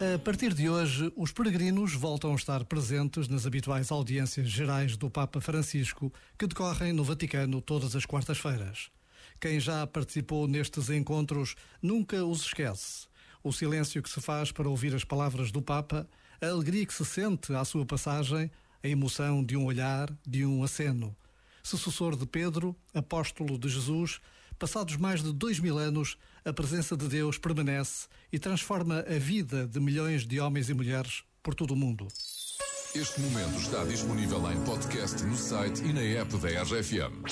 A partir de hoje, os peregrinos voltam a estar presentes nas habituais audiências gerais do Papa Francisco, que decorrem no Vaticano todas as quartas-feiras. Quem já participou nestes encontros nunca os esquece. O silêncio que se faz para ouvir as palavras do Papa, a alegria que se sente à sua passagem, a emoção de um olhar, de um aceno. Sucessor de Pedro, apóstolo de Jesus, passados mais de dois mil anos, a presença de Deus permanece e transforma a vida de milhões de homens e mulheres por todo o mundo. Este momento está disponível em podcast no site e na app da RFM.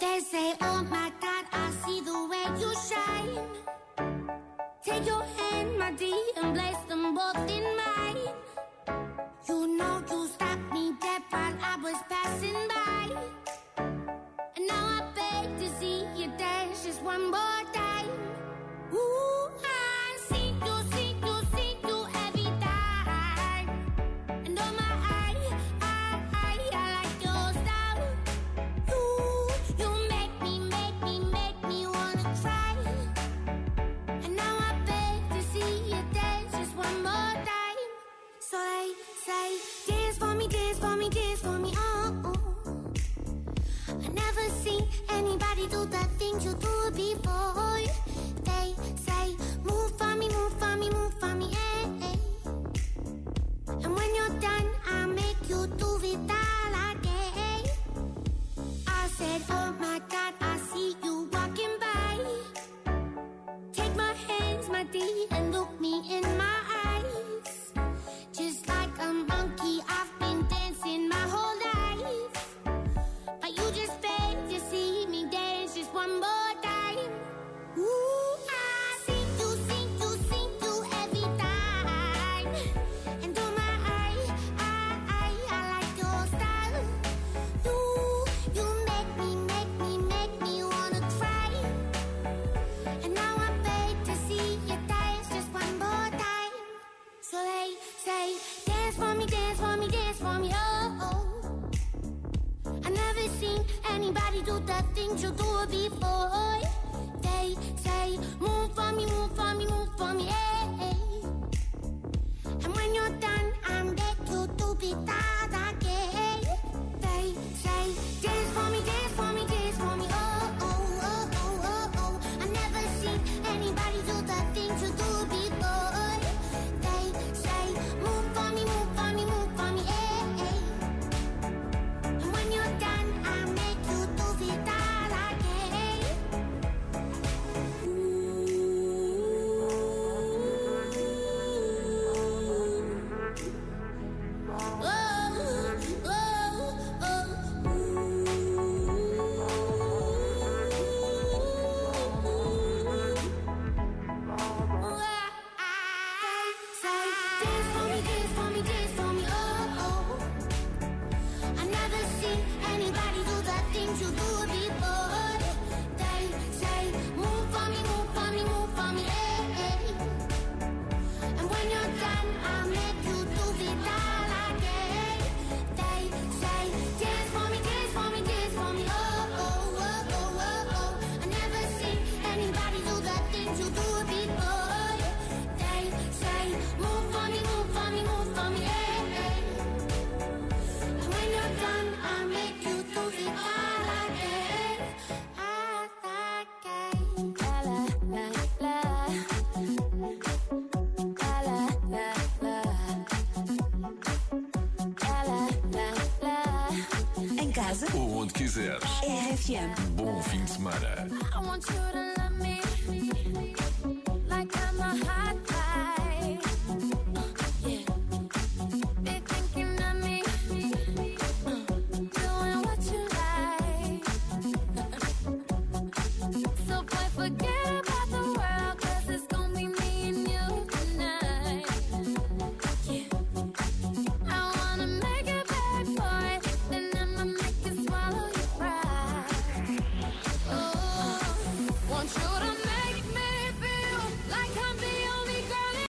They say, oh my God, I see the way you shine. Was passing by. And now I beg to see you dance just one more time. Ooh, I see you, see you, see you every time. And oh my, I, I, I, I like your style. You, you make me, make me, make me wanna cry. And now I beg to see you dance just one more time. So they say, dance for me, dance for me, do the things you do before. They say, move for me, move for me, move for me, eh, eh. And when you're done, I'll make you do it all again. I said, Oh dance for me, dance for me, dance for me, oh. oh. I never seen anybody do the things you do before. They say, move for me, move for me, move for me, eh. eh. And when you're done, I'm back to do it all again. onde quiseres. RFM. Bom fim de semana. Like I'm a hot guy.